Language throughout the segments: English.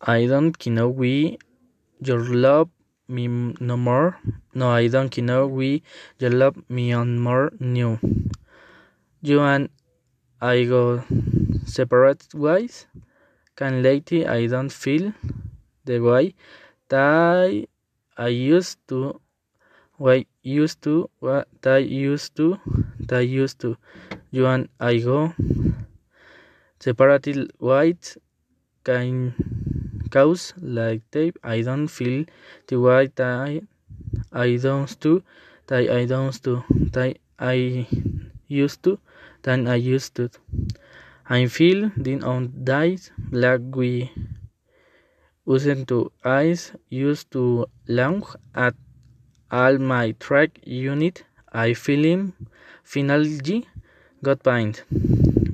I don't know we your love me no more. No, I don't know we your love me on more new. You and I go separate ways. Can lately I don't feel the way that I used to. Way used to. What I used to. That used to. You and I go separate ways. Can cause like tape. I don't feel the way that I don't do. That I don't do. That I used to. Than I used to. I feel the on days black we used to eyes used to launch at all my track unit. I feel him finally got paint.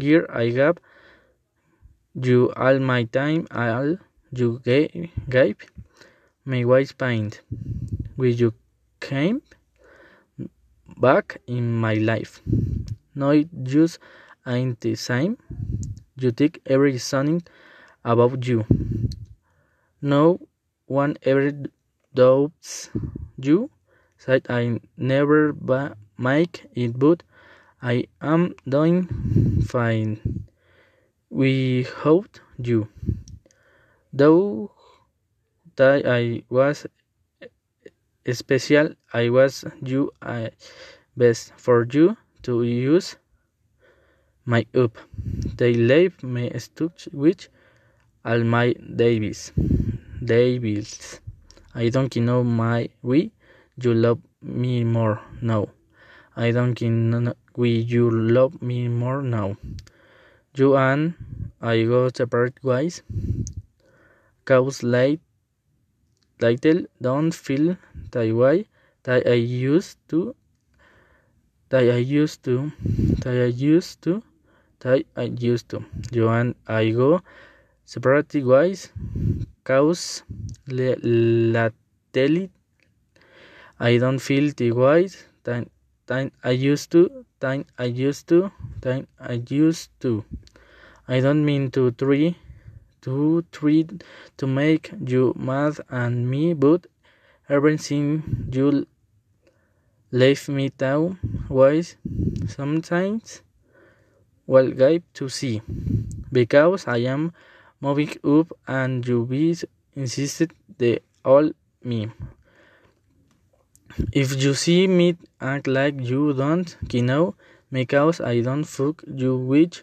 Here I gave you all my time, all you gave, me white paint. Will you came back in my life? No, it ain't the same. You think every something about you. No one ever doubts you. Said I never make it, but I am doing fine. We hoped you. Though that I was special, I was you I best for you to use my up. They leave me stuck with all my Davis. Davis. I don't know my we you love me more now. I don't know we you love me more now. You and I go separate ways. Cause little don't feel that way that I used to that I used to that I used to that I used to. You and I go separate ways. Cause la tele I don't feel the way that, that I used to that I used to that I used to. I don't mean to three to three to make you mad and me but everything you leave me down ways sometimes well guide to see because I am moving up and you be insisted the all me. If you see me act like you don't know because I don't fuck you with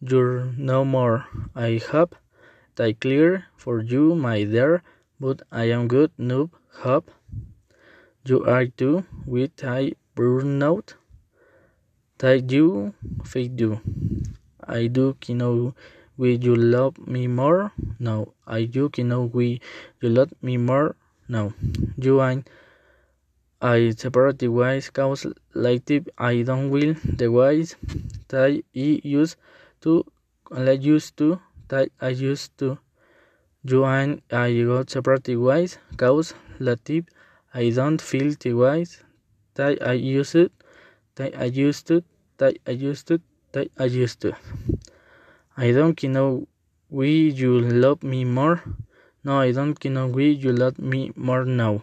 you no more. I hope that clear for you my dear but I am good noob hope you are too with I burnout that you fake do. I do you know will you love me more? No. I do you know will you love me more? No. You and I separate the ways cause later I don't will the ways that I used to I used to that I used to. You and I got separate ways cause later I don't feel the ways that I used to that I used to that I used to that I used to. I don't know will you love me more? No, I don't know will you love me more now.